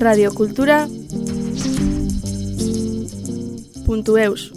radiocultura.eus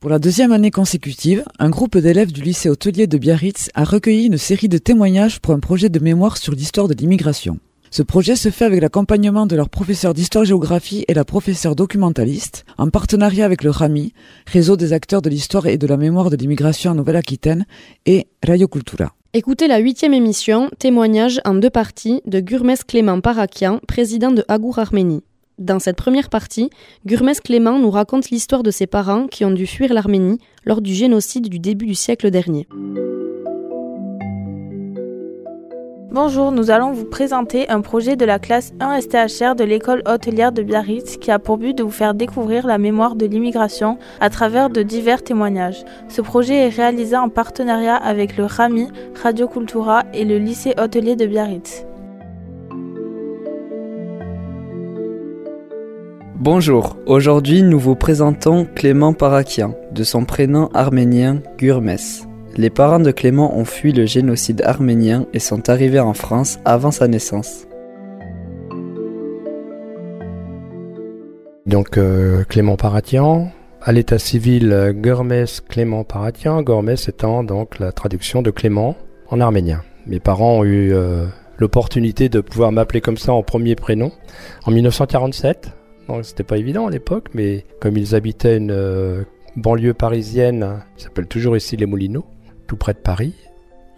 Pour la deuxième année consécutive, un groupe d'élèves du lycée hôtelier de Biarritz a recueilli une série de témoignages pour un projet de mémoire sur l'histoire de l'immigration. Ce projet se fait avec l'accompagnement de leur professeur d'histoire-géographie et la professeure documentaliste, en partenariat avec le RAMI, Réseau des acteurs de l'histoire et de la mémoire de l'immigration en Nouvelle-Aquitaine, et Radio Cultura. Écoutez la huitième émission, témoignage en deux parties de Gurmes Clément Parakian, président de Agour Arménie. Dans cette première partie, Gurmes Clément nous raconte l'histoire de ses parents qui ont dû fuir l'Arménie lors du génocide du début du siècle dernier. Bonjour, nous allons vous présenter un projet de la classe 1 STHR de l'école hôtelière de Biarritz qui a pour but de vous faire découvrir la mémoire de l'immigration à travers de divers témoignages. Ce projet est réalisé en partenariat avec le RAMI, Radio Cultura et le lycée hôtelier de Biarritz. Bonjour, aujourd'hui nous vous présentons Clément Parakian, de son prénom arménien Gurmes. Les parents de Clément ont fui le génocide arménien et sont arrivés en France avant sa naissance. Donc euh, Clément Paratian, à l'état civil euh, Gurmes Clément Paratian, Gurmes étant donc la traduction de Clément en arménien. Mes parents ont eu euh, l'opportunité de pouvoir m'appeler comme ça en premier prénom en 1947. Donc c'était pas évident à l'époque, mais comme ils habitaient une banlieue parisienne, qui s'appelle toujours ici les Moulineaux, tout près de Paris,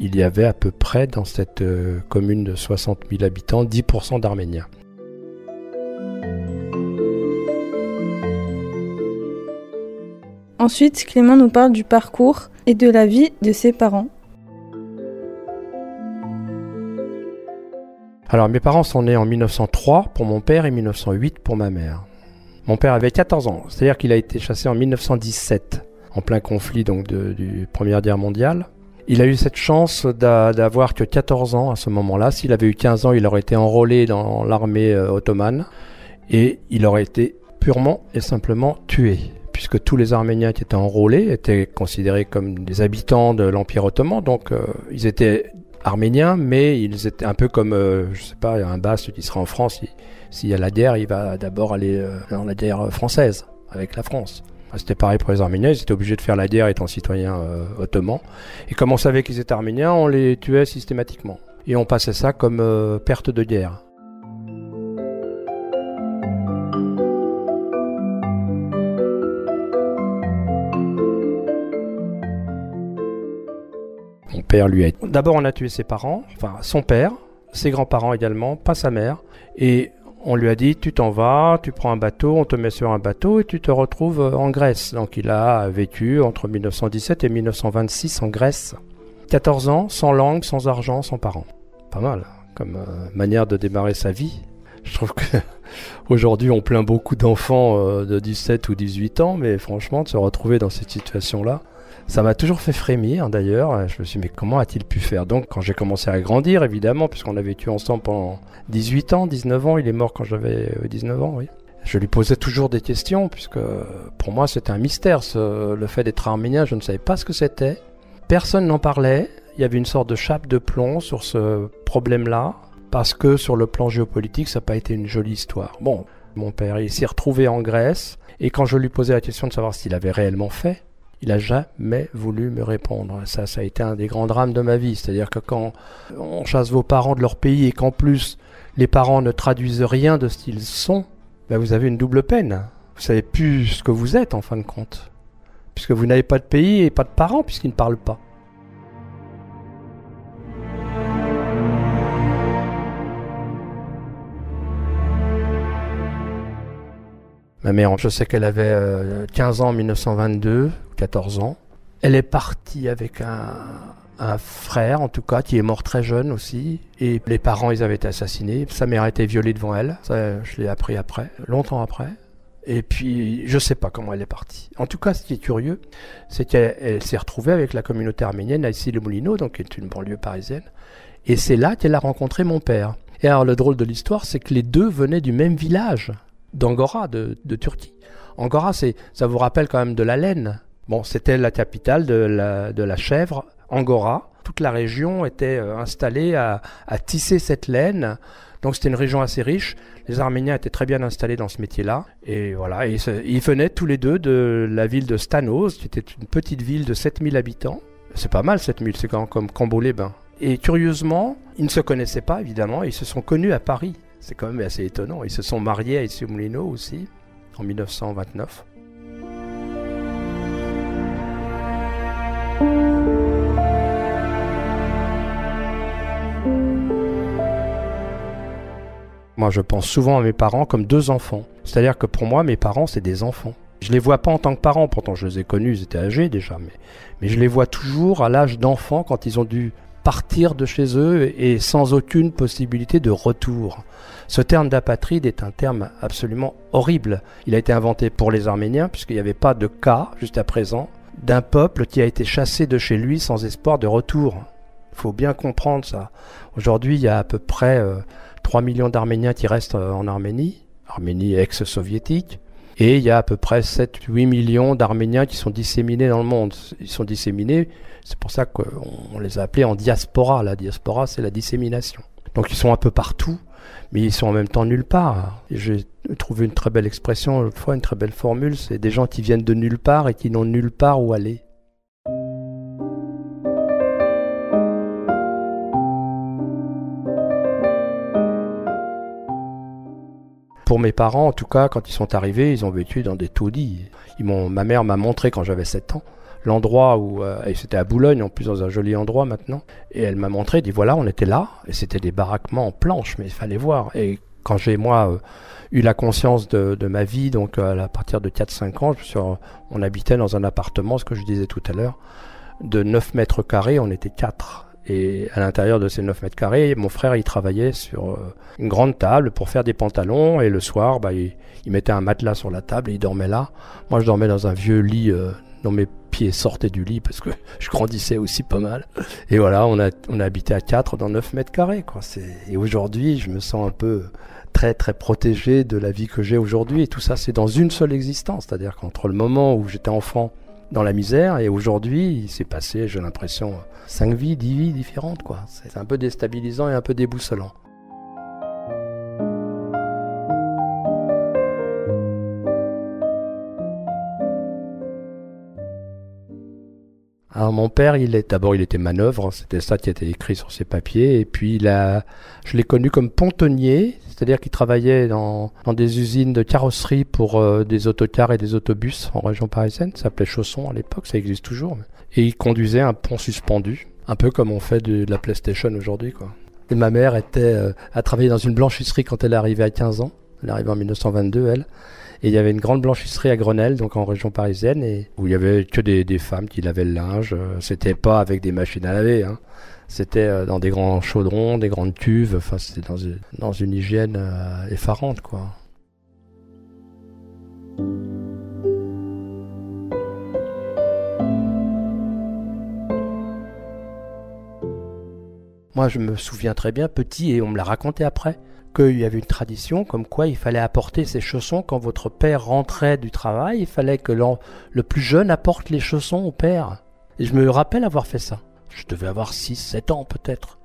il y avait à peu près dans cette euh, commune de 60 000 habitants 10% d'Arméniens. Ensuite, Clément nous parle du parcours et de la vie de ses parents. Alors mes parents sont nés en 1903 pour mon père et 1908 pour ma mère. Mon père avait 14 ans, c'est-à-dire qu'il a été chassé en 1917, en plein conflit donc de, du Première Guerre mondiale. Il a eu cette chance d'a- d'avoir que 14 ans à ce moment-là. S'il avait eu 15 ans, il aurait été enrôlé dans l'armée euh, ottomane et il aurait été purement et simplement tué, puisque tous les Arméniens qui étaient enrôlés étaient considérés comme des habitants de l'Empire ottoman, donc euh, ils étaient arméniens, mais ils étaient un peu comme, euh, je sais pas, un basque qui sera en France, il- s'il y a la guerre, il va d'abord aller euh, dans la guerre française avec la France. C'était pareil pour les Arméniens, ils étaient obligés de faire la guerre étant citoyens euh, ottomans. Et comme on savait qu'ils étaient arméniens, on les tuait systématiquement. Et on passait ça comme euh, perte de guerre. Mon père lui a... D'abord on a tué ses parents, enfin son père, ses grands-parents également, pas sa mère. On lui a dit tu t'en vas, tu prends un bateau, on te met sur un bateau et tu te retrouves euh, en Grèce. Donc il a vécu entre 1917 et 1926 en Grèce. 14 ans, sans langue, sans argent, sans parents. Pas mal comme euh, manière de démarrer sa vie. Je trouve que aujourd'hui on plaint beaucoup d'enfants euh, de 17 ou 18 ans, mais franchement de se retrouver dans cette situation-là, ça m'a toujours fait frémir d'ailleurs. Je me suis dit, mais comment a-t-il pu faire? Donc, quand j'ai commencé à grandir, évidemment, puisqu'on a vécu ensemble pendant 18 ans, 19 ans, il est mort quand j'avais euh, 19 ans, oui. Je lui posais toujours des questions, puisque euh, pour moi c'était un mystère, le fait d'être arménien, je ne savais pas ce que c'était. Personne n'en parlait, il y avait une sorte de chape de plomb sur ce problème-là, parce que sur le plan géopolitique, ça n'a pas été une jolie histoire. Bon, mon père, il s'est retrouvé en Grèce, et quand je lui posais la question de savoir s'il avait réellement fait, il a jamais voulu me répondre. Ça, ça a été un des grands drames de ma vie. C'est-à-dire que quand on chasse vos parents de leur pays et qu'en plus les parents ne traduisent rien de ce qu'ils sont, ben vous avez une double peine. Vous savez plus ce que vous êtes en fin de compte. Puisque vous n'avez pas de pays et pas de parents puisqu'ils ne parlent pas. Ma mère, je sais qu'elle avait euh, 15 ans en 1922, 14 ans. Elle est partie avec un, frère, en tout cas, qui est mort très jeune aussi. Et les parents, ils avaient été assassinés. Sa mère a été violée devant elle. Je l'ai appris après, longtemps après. Et puis, je sais pas comment elle est partie. En tout cas, ce qui est curieux, c'est qu'elle elle s'est retrouvée avec la communauté arménienne à Issy-les-Moulineaux, donc qui est une banlieue parisienne. Et c'est là qu'elle a rencontré mon père. Et alors, le drôle de l'histoire, c'est que les deux venaient du même village, d'Angora, de, Turquie. Angora, c'est, ça vous rappelle quand même de la laine. Bon, c'était la capitale de la, de la chèvre, Angora. toute la région était installée à, tisser cette laine. Donc c'était une région assez riche. Les Arméniens étaient très bien installés dans ce métier-là. Et voilà, ils venaient tous les deux de la ville de Stanos, qui était une petite ville de 7000 habitants. C'est pas mal 7000, c'est comme, comme Cambo-les-Bains. Et curieusement, ils ne se connaissaient pas évidemment, ils se sont connus à Paris. C'est quand même assez étonnant. Ils se sont mariés à Issy Moulineau aussi, en 1929. Moi, je pense souvent à mes parents comme deux enfants. C'est-à-dire que pour moi, mes parents, c'est des enfants. Je les vois pas en tant que parents, pourtant je les ai connus, ils étaient âgés déjà, mais, mais je les vois toujours à l'âge d'enfant quand ils ont dû partir de chez eux et sans aucune possibilité de retour. Ce terme d'apatride est un terme absolument horrible. Il a été inventé pour les Arméniens puisqu'il n'y avait pas de cas jusqu'à présent d'un peuple qui a été chassé de chez lui sans espoir de retour. Il faut bien comprendre ça. Aujourd'hui, il y a à peu près 3 euh, millions d'Arméniens qui restent euh, en Arménie, Arménie ex-soviétique, et il y a à peu près 7-8 millions d'Arméniens qui sont disséminés dans le monde. Ils sont disséminés, c'est pour ça qu'on les a appelés en diaspora. La diaspora, c'est la dissémination. Donc ils sont un peu partout, mais ils sont en même temps nulle part. J'ai trouvé une très belle expression fois, une très belle formule, c'est des gens qui viennent de nulle part et qui n'ont nulle part où aller. Pour mes parents, en tout cas, quand ils sont arrivés, ils ont vécu dans des taudis. Ma mère m'a montré quand j'avais 7 ans l'endroit où euh, c'était à Boulogne en plus dans un joli endroit maintenant. Et elle m'a montré dit voilà on était là et c'était des baraquements en planches mais il fallait voir. Et quand j'ai moi euh, eu la conscience de, ma vie donc euh, à partir de 4-5 ans on habitait dans un appartement ce que je disais tout à l'heure de 9 mètres carrés on était 4 et à l'intérieur de ces 9 mètres carrés, mon frère, il travaillait sur une grande table pour faire des pantalons. Et le soir, bah, il, mettait un matelas sur la table et il dormait là. Moi, je dormais dans un vieux lit dont mes pieds sortaient du lit parce que je grandissais aussi pas mal. Et voilà, on a, on a habité à 4 dans 9 mètres carrés. Et aujourd'hui, je me sens un peu très très protégé de la vie que j'ai aujourd'hui. Et tout ça, c'est dans une seule existence. C'est-à-dire qu'entre le moment où j'étais enfant dans la misère et aujourd'hui, il s'est passé, j'ai l'impression, 5 vies, 10 vies différentes. quoi. C'est un peu déstabilisant et un peu déboussolant. Mon père, il est d'abord il était manœuvre, c'était ça qui était écrit sur ses papiers, et puis il a, je l'ai connu comme pontonnier, c'est-à-dire qu'il travaillait dans, dans, des usines de carrosserie pour euh, des autocars et des autobus en région parisienne, ça s'appelait Chausson à l'époque, ça existe toujours, et il conduisait un pont suspendu, un peu comme on fait de, la PlayStation aujourd'hui quoi. Et ma mère était, euh, a travaillé dans une blanchisserie quand elle est arrivée à 15 ans, elle est arrivée en 1922 elle. Et il y avait une grande blanchisserie à Grenelle, donc en région parisienne, et où il y avait que des, femmes qui lavaient le linge. Euh, c'était pas avec des machines à laver, hein. C'était euh, dans des grands chaudrons, des grandes cuves. Enfin, c'était dans, une, dans une hygiène euh, effarante, quoi. Moi, je me souviens très bien, petit, et on me l'a raconté après, qu'il y avait une tradition comme quoi il fallait apporter ses chaussons quand votre père rentrait du travail. Il fallait que le plus jeune apporte les chaussons au père. Et je me rappelle avoir fait ça. Je devais avoir 6, 7 ans peut-être.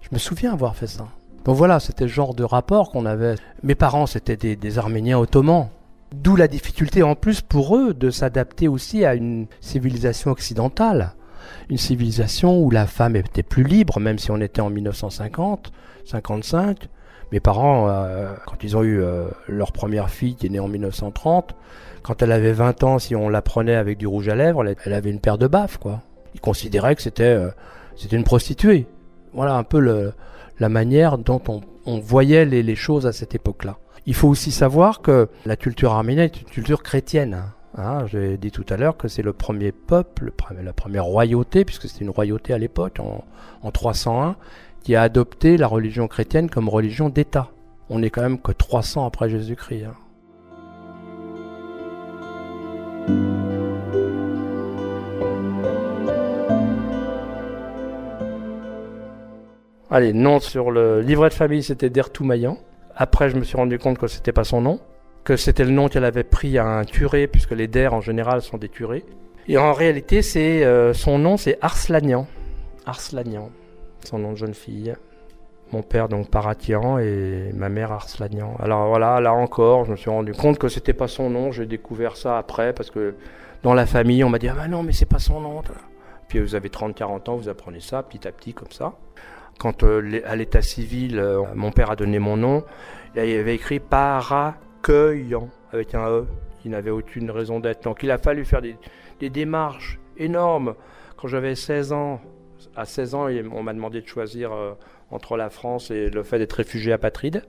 Je me souviens avoir fait ça. Donc voilà, c'était le genre de rapport qu'on avait. Mes parents, c'était des, des Arméniens ottomans. D'où la difficulté en plus pour eux de s'adapter aussi à une civilisation occidentale. Une civilisation où la femme était plus libre, même si on était en 1950, 55 mes parents, euh, quand ils ont eu euh, leur première fille qui est née en 1930, quand elle avait 20 ans, si on la prenait avec du rouge à lèvres, elle avait une paire de baffes, quoi. Ils considéraient que c'était euh, c'était une prostituée. Voilà un peu la manière dont on, voyait les, choses à cette époque-là. Il faut aussi savoir que la culture arménienne est une culture chrétienne. Hein, J'ai dit tout à l'heure que c'est le premier peuple, la première royauté, puisque c'était une royauté à l'époque, en, en 301, qui a adopté la religion chrétienne comme religion d'État. On n'est quand même que 300 après Jésus-Christ. Hein. Allez, nom sur le livret de famille, c'était Dertoumayan. Après, je me suis rendu compte que c'était pas son nom, que c'était le nom qu'elle avait pris à un curé, puisque les Der en général sont des curés. Et en réalité, c'est euh, son nom, c'est Arslanian. Arslanian, son nom de jeune fille. Mon père donc Paratian et ma mère Arslanian. Alors voilà, là encore, je me suis rendu compte que c'était pas son nom. J'ai découvert ça après parce que dans la famille, on m'a dit ah bah non mais c'est pas son nom. Puis vous avez 30-40 ans, vous apprenez ça petit à petit comme ça. Quand euh, à l'état civil, euh, mon père a donné mon nom, il avait écrit Paracueillant avec un E qui n'avait aucune raison d'être. Donc il a fallu faire des, des démarches énormes. Quand j'avais 16 ans, à 16 ans, on m'a demandé de choisir euh, entre la France et le fait d'être réfugié apatride.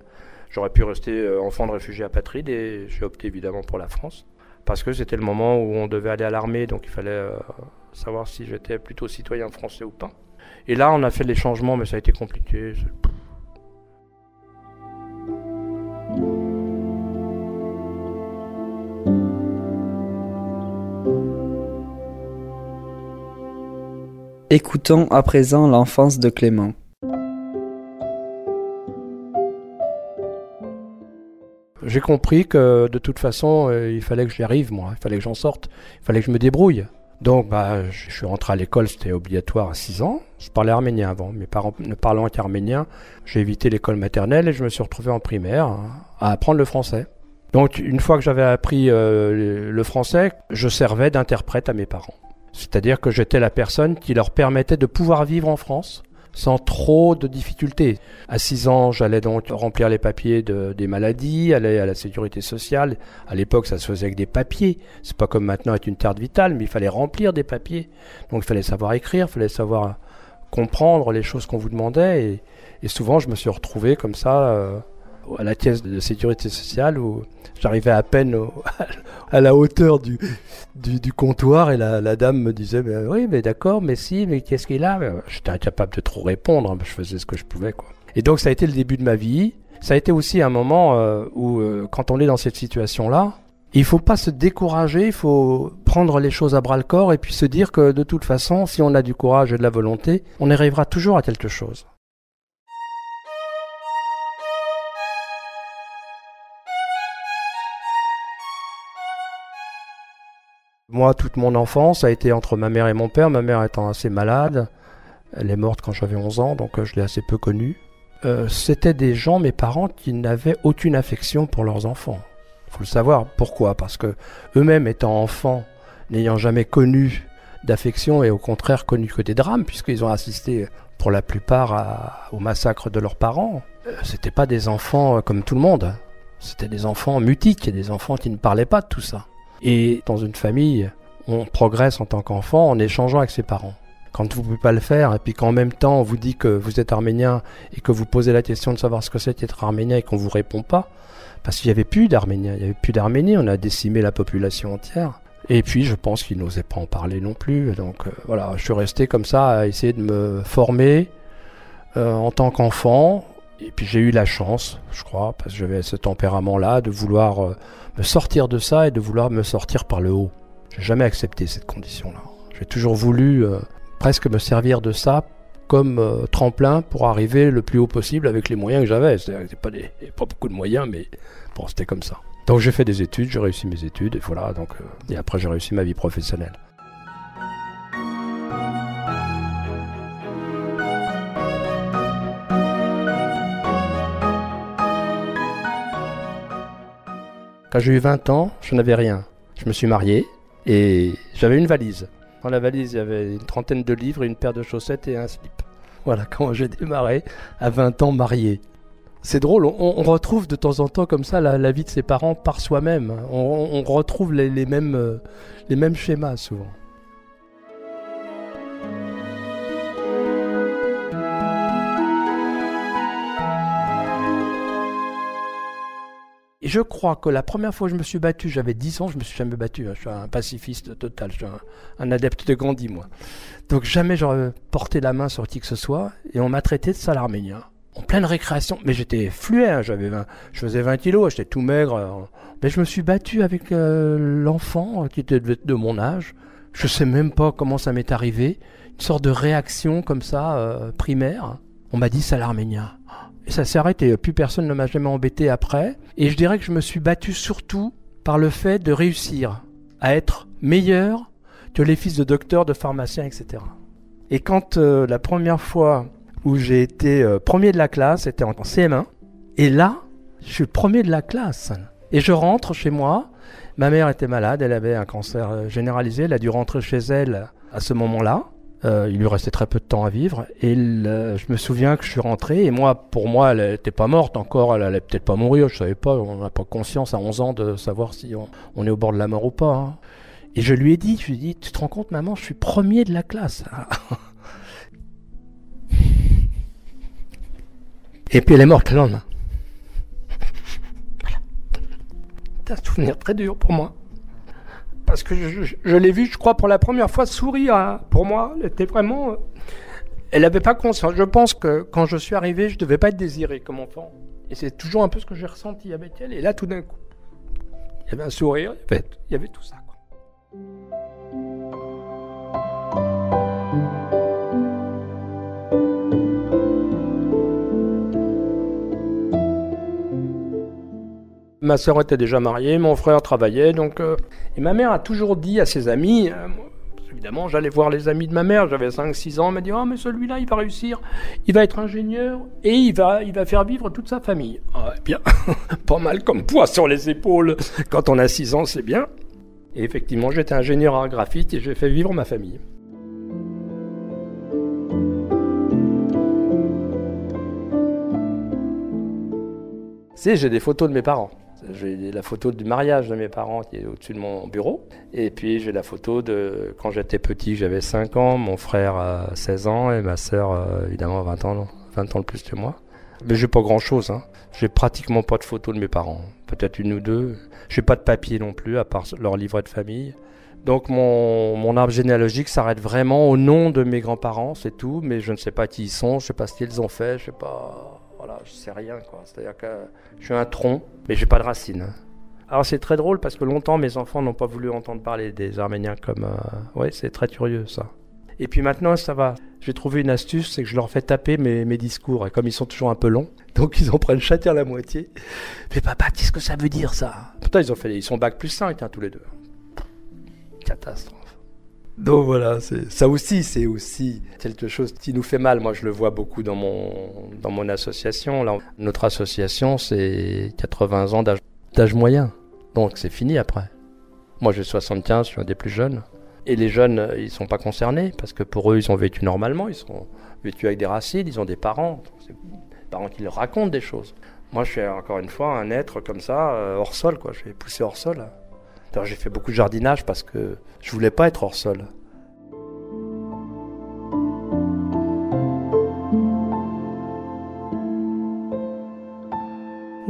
J'aurais pu rester euh, enfant de réfugié apatride et j'ai opté évidemment pour la France. Parce que c'était le moment où on devait aller à l'armée, donc il fallait euh, savoir si j'étais plutôt citoyen français ou pas. Et là, on a fait les changements, mais ça a été compliqué. Écoutons à présent l'enfance de Clément. J'ai compris que de toute façon, euh, il fallait que j'y arrive, moi. Il fallait que j'en sorte. Il fallait que je me débrouille. Donc, bah, je suis rentré à l'école, c'était obligatoire à 6 ans. Je parlais arménien avant. Mes parents ne parlant qu'arménien, j'ai évité l'école maternelle et je me suis retrouvé en primaire hein, à apprendre le français. Donc, une fois que j'avais appris euh, le français, je servais d'interprète à mes parents. C'est-à-dire que j'étais la personne qui leur permettait de pouvoir vivre en France sans trop de difficultés. À 6 ans, j'allais donc remplir les papiers de, des maladies, aller à la sécurité sociale. À l'époque, ça se faisait avec des papiers. C'est pas comme maintenant avec une carte vitale, mais il fallait remplir des papiers. Donc il fallait savoir écrire, il fallait savoir comprendre les choses qu'on vous demandait. Et, souvent, je me suis retrouvé comme ça euh, à la caisse de sécurité sociale où j'arrivais à peine à la hauteur du, comptoir et la, dame me disait oui mais d'accord mais si mais qu'est-ce qu'il a? J'étais incapable de trop répondre hein, je faisais ce que je pouvais quoi. Et donc ça a été le début de ma vie. Ça a été aussi un moment euh, où euh, quand on est dans cette situation là il faut pas se décourager, il faut prendre les choses à bras le corps et puis se dire que de toute façon, si on a du courage et de la volonté, on arrivera toujours à quelque chose. Moi, toute mon enfance a été entre ma mère et mon père, ma mère étant assez malade. Elle est morte quand j'avais 11 ans, donc euh, je l'ai assez peu connue. Euh, C'était des gens, mes parents, qui n'avaient aucune affection pour leurs enfants. Il faut le savoir. Pourquoi? Parce que eux-mêmes étant enfants, n'ayant jamais connu d'affection et au contraire connu que des drames, puisqu'ils ont assisté pour la plupart au massacre de leurs parents, euh, c'était pas des enfants euh, comme tout le monde. C'était des enfants mutiques, des enfants qui ne parlaient pas de tout ça. Et dans une famille, on progresse en tant qu'enfant en échangeant avec ses parents. Quand vous ne pouvez pas le faire, et puis qu'en même temps on vous dit que vous êtes arménien et que vous posez la question de savoir ce que c'est d'être arménien et qu'on ne vous répond pas, parce qu'il n'y avait plus d'Arméniens, il n'y avait plus d'Arménie, on a décimé la population entière. Et puis je pense qu'ils n'osaient pas en parler non plus. Donc euh, voilà, je suis resté comme ça à essayer de me former euh, en tant qu'enfant. Et puis j'ai eu la chance, je crois, parce que j'avais ce tempérament-là, de vouloir euh, me sortir de ça et de vouloir me sortir par le haut. J'ai jamais accepté cette condition-là. J'ai toujours voulu euh, presque me servir de ça comme euh, tremplin pour arriver le plus haut possible avec les moyens que j'avais. C'est pas, pas beaucoup de moyens, mais bon, c'était comme ça. Donc j'ai fait des études, j'ai réussi mes études, et voilà. Donc, et après j'ai réussi ma vie professionnelle. Quand j'ai eu 20 ans, je n'avais rien. Je me suis marié et j'avais une valise. Dans la valise, il y avait une trentaine de livres, une paire de chaussettes et un slip. Voilà quand j'ai démarré à 20 ans marié. C'est drôle, on, retrouve de temps en temps comme ça la, vie de ses parents par soi-même. On, retrouve euh, les mêmes schémas souvent. Et je crois que la première fois que je me suis battu, j'avais 10 ans, je me suis jamais battu. Hein. Je suis un pacifiste total, je suis un, adepte de Gandhi, moi. Donc jamais j'aurais porté la main sur qui que ce soit, et on m'a traité de sale arménien. En pleine récréation, mais j'étais fluet, hein. j'avais je faisais 20 kilos, j'étais tout maigre. Hein. Mais je me suis battu avec euh, l'enfant qui était de, mon âge. Je sais même pas comment ça m'est arrivé. Une sorte de réaction comme ça, euh, primaire. On m'a dit sale arménien ça s'est arrêté. Plus personne ne m'a jamais embêté après. Et je dirais que je me suis battu surtout par le fait de réussir à être meilleur que les fils de docteurs, de pharmaciens, etc. Et quand euh, la première fois où j'ai été euh, premier de la classe, c'était en CM1. Et là, je suis premier de la classe. Et je rentre chez moi. Ma mère était malade, elle avait un cancer euh, généralisé. Elle a dû rentrer chez elle à ce moment-là. Il lui restait très peu de temps à vivre. Et je me souviens que je suis rentré. Et moi, pour moi, elle n'était pas morte encore. Elle allait peut-être pas mourir. Je savais pas. On n'a pas conscience à 11 ans de savoir si on, est au bord de la mort ou pas. Hein. Et je lui ai dit, je lui ai dit, tu te rends compte, maman, je suis premier de la classe. Et puis elle est morte le lendemain. C'est un souvenir très dur pour moi. Parce que je, l'ai vu, je crois, pour la première fois sourire. Hein. Pour moi, elle était vraiment. Elle n'avait pas conscience. Je pense que quand je suis arrivé, je ne devais pas être désiré comme enfant. Et c'est toujours un peu ce que j'ai ressenti avec elle. Et là, tout d'un coup, il y avait un sourire, il y avait, tout ça. Ma sœur était déjà mariée, mon frère travaillait, donc euh, et ma mère a toujours dit à ses amis, euh, évidemment j'allais voir les amis de ma mère, j'avais 5-6 ans, elle m'a dit oh mais celui-là il va réussir, il va être ingénieur et il va faire vivre toute sa famille. Ah, bien, pas mal comme poids sur les épaules quand on a 6 ans, c'est bien. Et effectivement j'étais ingénieur en graphite et j'ai fait vivre ma famille. j'ai des photos de mes parents. J'ai la photo du mariage de mes parents qui est au-dessus de mon bureau. Et puis j'ai la photo de quand j'étais petit, j'avais 5 ans, mon frère a 16 ans et ma sœur, euh, évidemment, 20 ans, 20 ans de plus que moi. Mais j'ai pas grand-chose. Hein. J'ai pratiquement pas de photos de mes parents. Peut-être une ou deux. J'ai pas de papier non plus, à part leur livret de famille. Donc mon, mon arbre généalogique s'arrête vraiment au nom de mes grands-parents, c'est tout. Mais je ne sais pas qui ils sont, je sais pas ce qu'ils ont fait, je sais pas je sais rien quoi. C'est-à-dire que je suis un tronc, mais j'ai pas de racines. Alors c'est très drôle parce que longtemps mes enfants n'ont pas voulu entendre parler des Arméniens comme. Euh, ouais, c'est très curieux ça. Et puis maintenant ça va. J'ai trouvé une astuce, c'est que je leur fais taper mes, discours. Et comme ils sont toujours un peu longs, donc ils en prennent chacun la moitié. Mais papa, qu'est-ce que ça veut dire ça? Pourtant ils ont fait, ils sont bac plus 5 hein, tous les deux. Catastrophe. Donc voilà, ça aussi, c'est aussi quelque chose qui nous fait mal. Moi, je le vois beaucoup dans mon, dans mon association. Là, notre association, c'est 80 ans d'âge moyen. Donc c'est fini après. Moi, j'ai 75, je suis un des plus jeunes. Et les jeunes, ils sont pas concernés parce que pour eux, ils ont vécu normalement. Ils sont vécus avec des racines, ils ont des parents. Des parents qui leur racontent des choses. Moi, je suis encore une fois un être comme ça, euh, hors sol, quoi. Je vais pousser hors sol j'ai fait beaucoup de jardinage parce que je voulais pas être hors sol.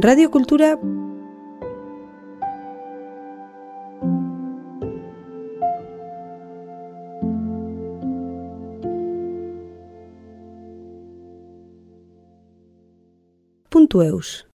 Radio Cultura.